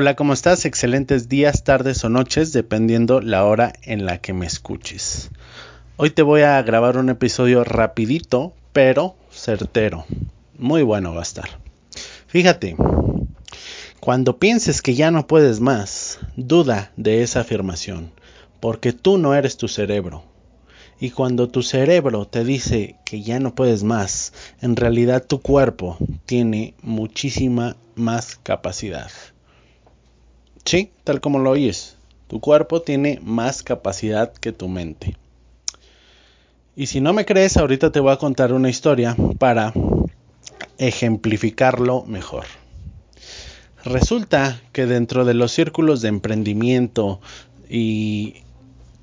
Hola, ¿cómo estás? Excelentes días, tardes o noches, dependiendo la hora en la que me escuches. Hoy te voy a grabar un episodio rapidito, pero certero. Muy bueno va a estar. Fíjate, cuando pienses que ya no puedes más, duda de esa afirmación, porque tú no eres tu cerebro. Y cuando tu cerebro te dice que ya no puedes más, en realidad tu cuerpo tiene muchísima más capacidad. Sí, tal como lo oyes, tu cuerpo tiene más capacidad que tu mente. Y si no me crees, ahorita te voy a contar una historia para ejemplificarlo mejor. Resulta que dentro de los círculos de emprendimiento y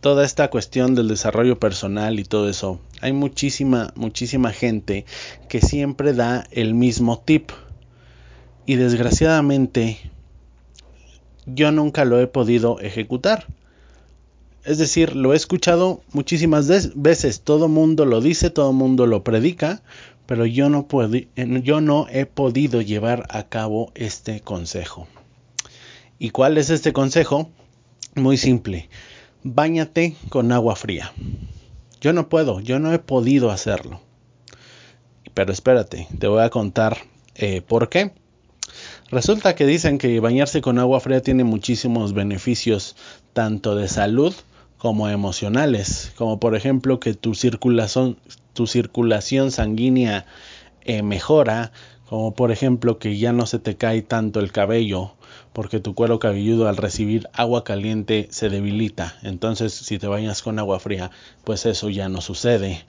toda esta cuestión del desarrollo personal y todo eso, hay muchísima, muchísima gente que siempre da el mismo tip. Y desgraciadamente yo nunca lo he podido ejecutar. Es decir, lo he escuchado muchísimas veces, todo mundo lo dice, todo mundo lo predica, pero yo no, yo no he podido llevar a cabo este consejo. ¿Y cuál es este consejo? Muy simple, báñate con agua fría. Yo no puedo, yo no he podido hacerlo. Pero espérate, te voy a contar eh, por qué. Resulta que dicen que bañarse con agua fría tiene muchísimos beneficios, tanto de salud como emocionales, como por ejemplo que tu circulación, tu circulación sanguínea eh, mejora, como por ejemplo que ya no se te cae tanto el cabello, porque tu cuero cabelludo al recibir agua caliente se debilita. Entonces, si te bañas con agua fría, pues eso ya no sucede.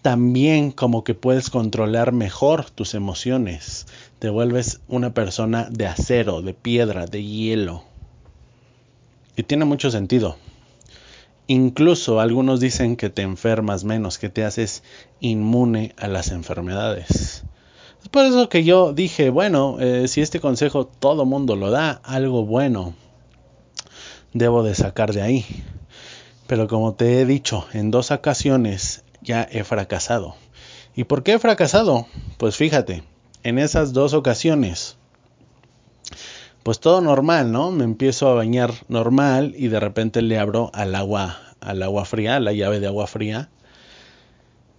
También como que puedes controlar mejor tus emociones. Te vuelves una persona de acero, de piedra, de hielo. Y tiene mucho sentido. Incluso algunos dicen que te enfermas menos, que te haces inmune a las enfermedades. Es por eso que yo dije, bueno, eh, si este consejo todo mundo lo da, algo bueno debo de sacar de ahí. Pero como te he dicho, en dos ocasiones ya he fracasado. ¿Y por qué he fracasado? Pues fíjate, en esas dos ocasiones, pues todo normal, ¿no? Me empiezo a bañar normal y de repente le abro al agua, al agua fría, la llave de agua fría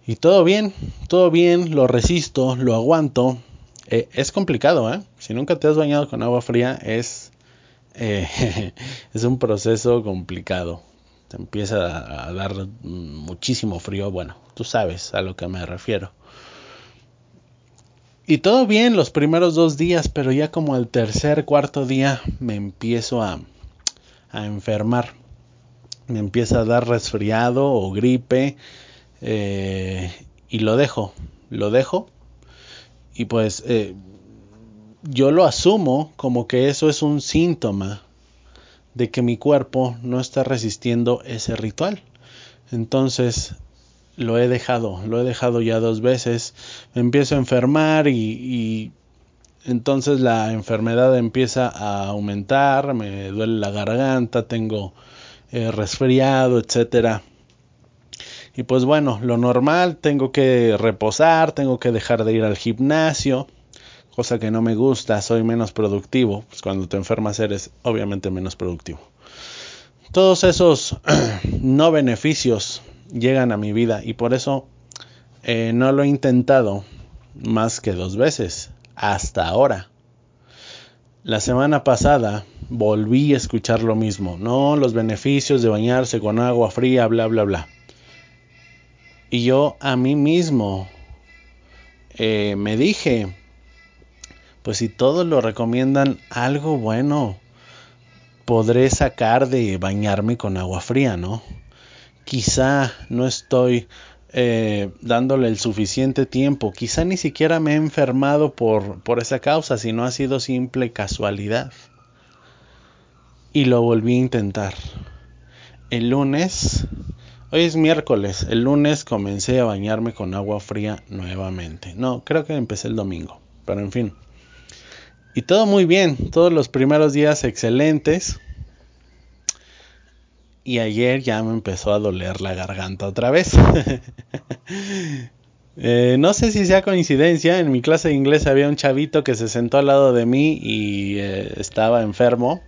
y todo bien, todo bien, lo resisto, lo aguanto. Eh, es complicado, ¿eh? Si nunca te has bañado con agua fría, es, eh, es un proceso complicado. Te empieza a dar muchísimo frío. Bueno, tú sabes a lo que me refiero. Y todo bien los primeros dos días, pero ya como el tercer, cuarto día me empiezo a, a enfermar. Me empieza a dar resfriado o gripe eh, y lo dejo, lo dejo. Y pues eh, yo lo asumo como que eso es un síntoma de que mi cuerpo no está resistiendo ese ritual. Entonces lo he dejado, lo he dejado ya dos veces. Empiezo a enfermar y, y entonces la enfermedad empieza a aumentar, me duele la garganta, tengo eh, resfriado, etcétera. Y pues bueno, lo normal, tengo que reposar, tengo que dejar de ir al gimnasio, cosa que no me gusta, soy menos productivo. Pues cuando te enfermas eres obviamente menos productivo. Todos esos no beneficios llegan a mi vida y por eso eh, no lo he intentado más que dos veces hasta ahora. La semana pasada volví a escuchar lo mismo, no los beneficios de bañarse con agua fría, bla, bla, bla. Y yo a mí mismo eh, me dije, pues si todos lo recomiendan, algo bueno podré sacar de bañarme con agua fría, ¿no? Quizá no estoy eh, dándole el suficiente tiempo. Quizá ni siquiera me he enfermado por, por esa causa, sino ha sido simple casualidad. Y lo volví a intentar. El lunes, hoy es miércoles, el lunes comencé a bañarme con agua fría nuevamente. No, creo que empecé el domingo, pero en fin. Y todo muy bien, todos los primeros días excelentes y ayer ya me empezó a doler la garganta otra vez. Eh, no sé si sea coincidencia, en mi clase de inglés había un chavito que se sentó al lado de mí y eh, estaba enfermo,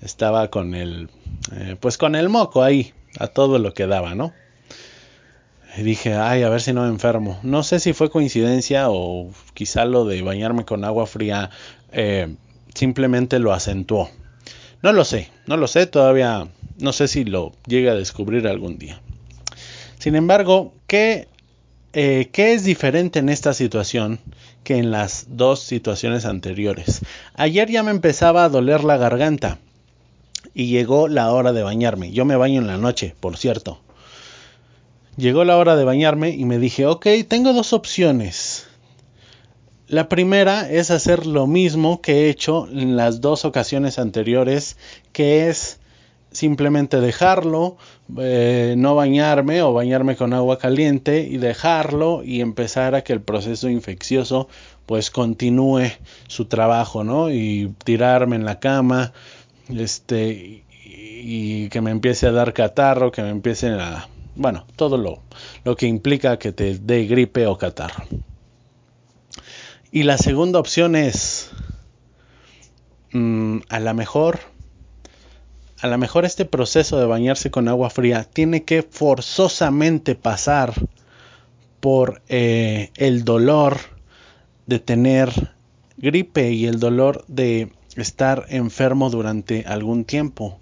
estaba con el, eh, pues con el moco ahí, a todo lo que daba, ¿no? Y dije, ay, a ver si no me enfermo. No sé si fue coincidencia o quizá lo de bañarme con agua fría simplemente lo acentuó. No lo sé, no lo sé, todavía no sé si lo llegue a descubrir algún día. Sin embargo, ¿qué, eh, ¿qué es diferente en esta situación que en las dos situaciones anteriores? Ayer ya me empezaba a doler la garganta y llegó la hora de bañarme. Yo me baño en la noche, por cierto. Llegó la hora de bañarme y me dije, ok, tengo dos opciones. La primera es hacer lo mismo que he hecho en las dos ocasiones anteriores, que es simplemente dejarlo, eh, no bañarme o bañarme con agua caliente y dejarlo y empezar a que el proceso infeccioso pues continúe su trabajo, ¿no? Y tirarme en la cama, este, y, que me empiece a dar catarro, que me empiece a, bueno, todo lo, lo que implica que te dé gripe o catarro. Y la segunda opción es, mm, a lo mejor, a lo mejor este proceso de bañarse con agua fría tiene que forzosamente pasar por eh, el dolor de tener gripe y el dolor de estar enfermo durante algún tiempo.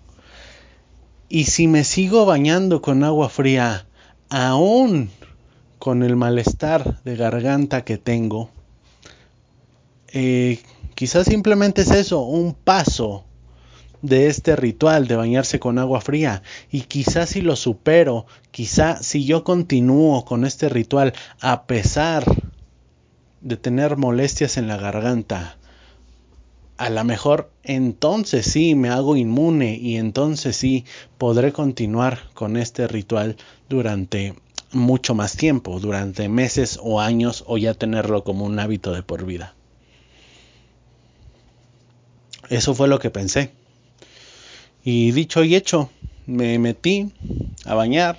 Y si me sigo bañando con agua fría, aún con el malestar de garganta que tengo, eh, quizás simplemente es eso, un paso de este ritual de bañarse con agua fría y quizás si lo supero, quizás si yo continúo con este ritual a pesar de tener molestias en la garganta, a lo mejor entonces sí me hago inmune y entonces sí podré continuar con este ritual durante mucho más tiempo, durante meses o años o ya tenerlo como un hábito de por vida. Eso fue lo que pensé. Y dicho y hecho, me metí a bañar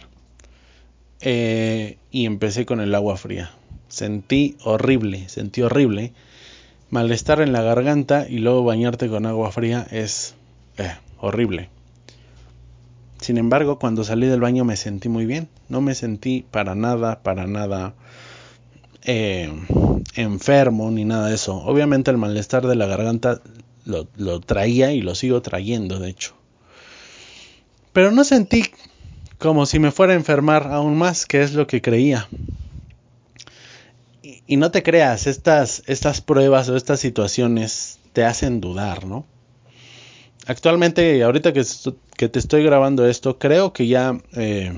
eh, y empecé con el agua fría. Sentí horrible, sentí horrible. Malestar en la garganta y luego bañarte con agua fría es eh, horrible. Sin embargo, cuando salí del baño me sentí muy bien. No me sentí para nada, para nada eh, enfermo ni nada de eso. Obviamente el malestar de la garganta lo, traía y lo sigo trayendo, de hecho. Pero no sentí como si me fuera a enfermar aún más, que es lo que creía. Y, no te creas, estas, estas pruebas o estas situaciones te hacen dudar, ¿no? Actualmente, ahorita que, que te estoy grabando esto, creo que ya... Eh,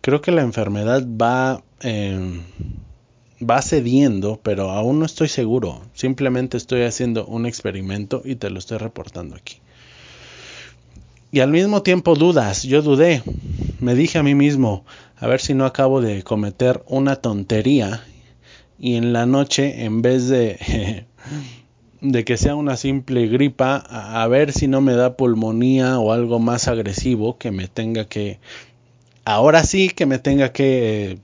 creo que la enfermedad va... Eh, va cediendo, pero aún no estoy seguro. Simplemente estoy haciendo un experimento y te lo estoy reportando aquí. Y al mismo tiempo dudas, yo dudé. Me dije a mí mismo, a ver si no acabo de cometer una tontería y en la noche en vez de de que sea una simple gripa, a, ver si no me da pulmonía o algo más agresivo que me tenga que ahora sí que me tenga que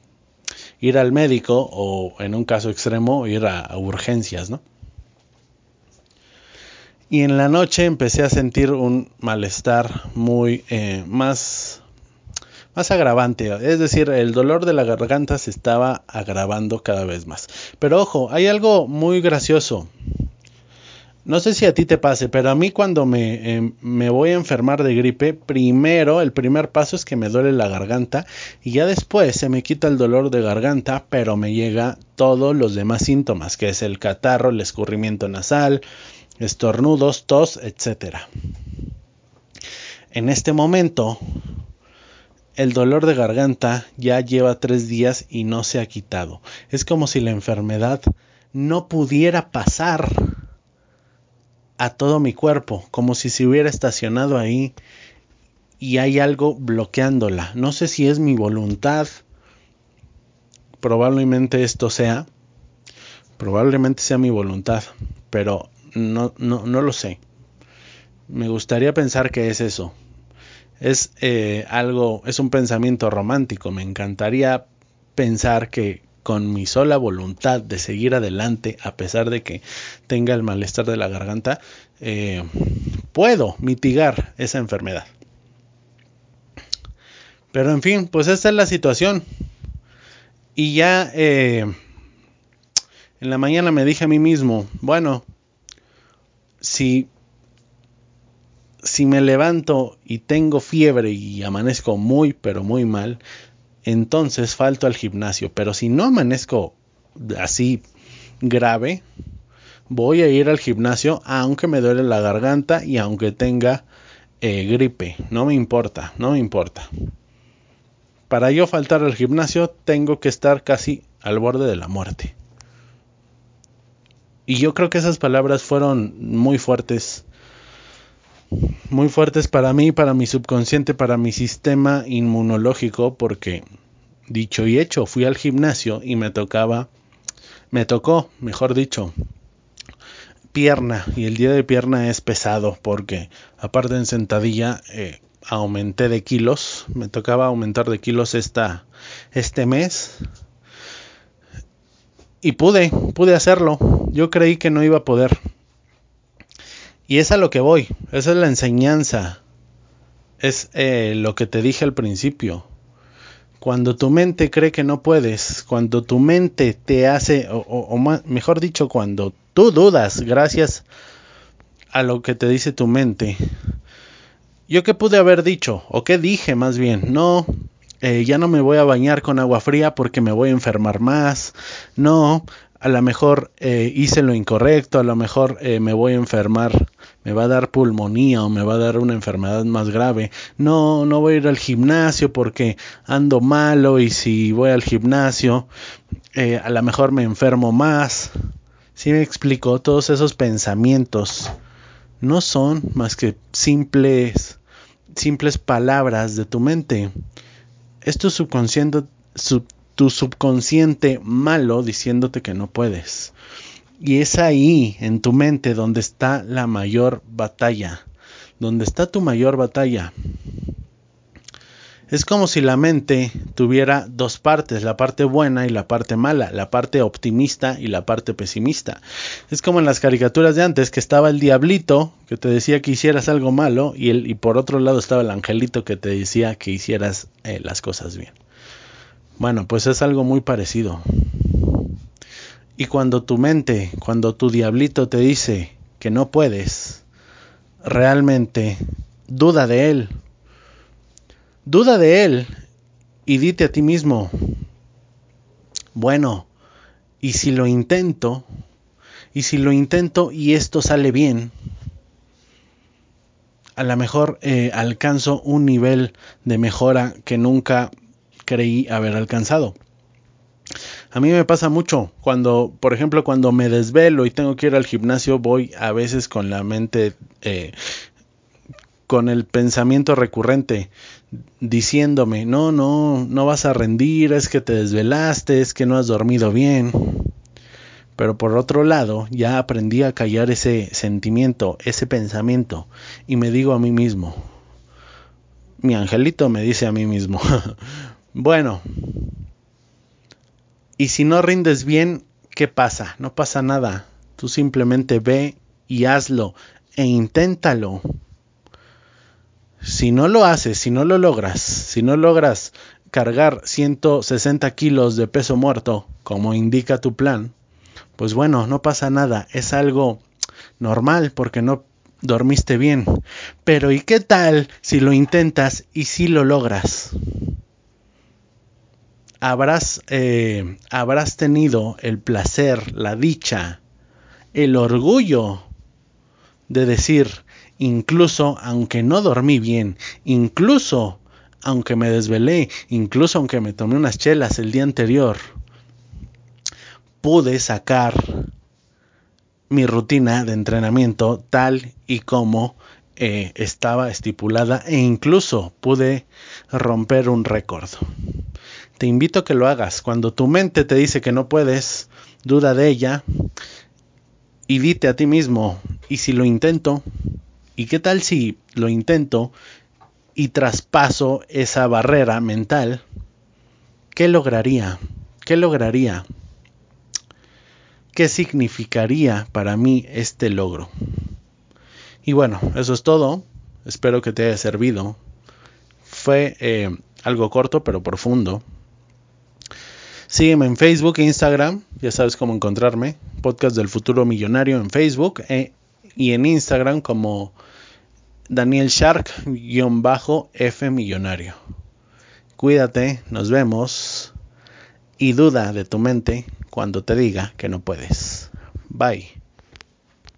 ir al médico o en un caso extremo ir a, urgencias, ¿no? Y en la noche empecé a sentir un malestar muy eh, más, más agravante. Es decir, el dolor de la garganta se estaba agravando cada vez más. Pero ojo, hay algo muy gracioso. No sé si a ti te pase, pero a mí cuando me, em, me, voy a enfermar de gripe, primero, el primer paso es que me duele la garganta y ya después se me quita el dolor de garganta, pero me llega todos los demás síntomas, que es el catarro, el escurrimiento nasal, estornudos, tos, etc. En este momento, el dolor de garganta ya lleva tres días y no se ha quitado. Es como si la enfermedad no pudiera pasar a todo mi cuerpo, como si se hubiera estacionado ahí y hay algo bloqueándola. No sé si es mi voluntad, probablemente esto sea, probablemente sea mi voluntad, pero no, no, no lo sé. Me gustaría pensar que es eso. Es eh, algo, es un pensamiento romántico. Me encantaría pensar que con mi sola voluntad de seguir adelante, a pesar de que tenga el malestar de la garganta, eh, puedo mitigar esa enfermedad. Pero en fin, pues esta es la situación. Y ya eh, en la mañana me dije a mí mismo, bueno, si, si me levanto y tengo fiebre y amanezco muy, pero muy mal, entonces falto al gimnasio. Pero si no amanezco así grave, voy a ir al gimnasio aunque me duele la garganta y aunque tenga eh, gripe. No me importa, no me importa. Para yo faltar al gimnasio tengo que estar casi al borde de la muerte. Y yo creo que esas palabras fueron muy fuertes. Muy fuertes para mí, para mi subconsciente, para mi sistema inmunológico, porque dicho y hecho, fui al gimnasio y me tocaba, me tocó, mejor dicho, pierna. Y el día de pierna es pesado porque aparte en sentadilla eh, aumenté de kilos. Me tocaba aumentar de kilos esta, este mes. Y pude, pude hacerlo. Yo creí que no iba a poder. Y es a lo que voy. Esa es la enseñanza. Es eh, lo que te dije al principio. Cuando tu mente cree que no puedes, cuando tu mente te hace, o, mejor dicho, cuando tú dudas gracias a lo que te dice tu mente. ¿Yo qué pude haber dicho? ¿O qué dije más bien? No, eh, ya no me voy a bañar con agua fría porque me voy a enfermar más. No, a lo mejor eh, hice lo incorrecto, a lo mejor eh, me voy a enfermar, me va a dar pulmonía o me va a dar una enfermedad más grave. No, no voy a ir al gimnasio porque ando malo y si voy al gimnasio eh, a lo mejor me enfermo más. Si me explico, todos esos pensamientos no son más que simples, simples palabras de tu mente. Esto subconsciente, sub, tu subconsciente malo diciéndote que no puedes. Y es ahí, en tu mente, donde está la mayor batalla. Donde está tu mayor batalla. Es como si la mente tuviera dos partes, la parte buena y la parte mala, la parte optimista y la parte pesimista. Es como en las caricaturas de antes, que estaba el diablito que te decía que hicieras algo malo y, el, y por otro lado estaba el angelito que te decía que hicieras eh, las cosas bien. Bueno, pues es algo muy parecido. Y cuando tu mente, cuando tu diablito te dice que no puedes, realmente duda de él. Duda de él y dite a ti mismo, bueno, ¿y si lo intento? ¿Y si lo intento y esto sale bien? A lo mejor eh, alcanzo un nivel de mejora que nunca creí haber alcanzado. A mí me pasa mucho cuando, por ejemplo, cuando me desvelo y tengo que ir al gimnasio, voy a veces con la mente, eh, con el pensamiento recurrente, diciéndome, no, no, no vas a rendir, es que te desvelaste, es que no has dormido bien. Pero por otro lado, ya aprendí a callar ese sentimiento, ese pensamiento, y me digo a mí mismo, Mi angelito me dice a mí mismo. bueno. Y si no rindes bien, ¿qué pasa? No pasa nada. Tú simplemente ve y hazlo e inténtalo. Si no lo haces, si no lo logras, si no logras cargar 160 kilos de peso muerto, como indica tu plan, pues bueno, no pasa nada, es algo normal porque no dormiste bien. Pero ¿y qué tal si lo intentas y si lo logras? Habrás, eh, habrás tenido el placer, la dicha, el orgullo de decir, incluso aunque no dormí bien, incluso aunque me desvelé, incluso aunque me tomé unas chelas el día anterior, pude sacar mi rutina de entrenamiento tal y como eh, estaba estipulada e incluso pude romper un récord. Te invito a que lo hagas. Cuando tu mente te dice que no puedes, duda de ella y dite a ti mismo, ¿y si lo intento? ¿Y qué tal si lo intento y traspaso esa barrera mental? ¿Qué lograría? ¿Qué lograría? qué significaría para mí este logro. Y bueno, eso es todo. Espero que te haya servido. Fue eh, algo corto pero profundo. Sígueme en Facebook e Instagram, ya sabes cómo encontrarme. Podcast del futuro millonario en Facebook eh, y en Instagram como Daniel Shark-F millonario. Cuídate, nos vemos y duda de tu mente cuando te diga que no puedes. Bye.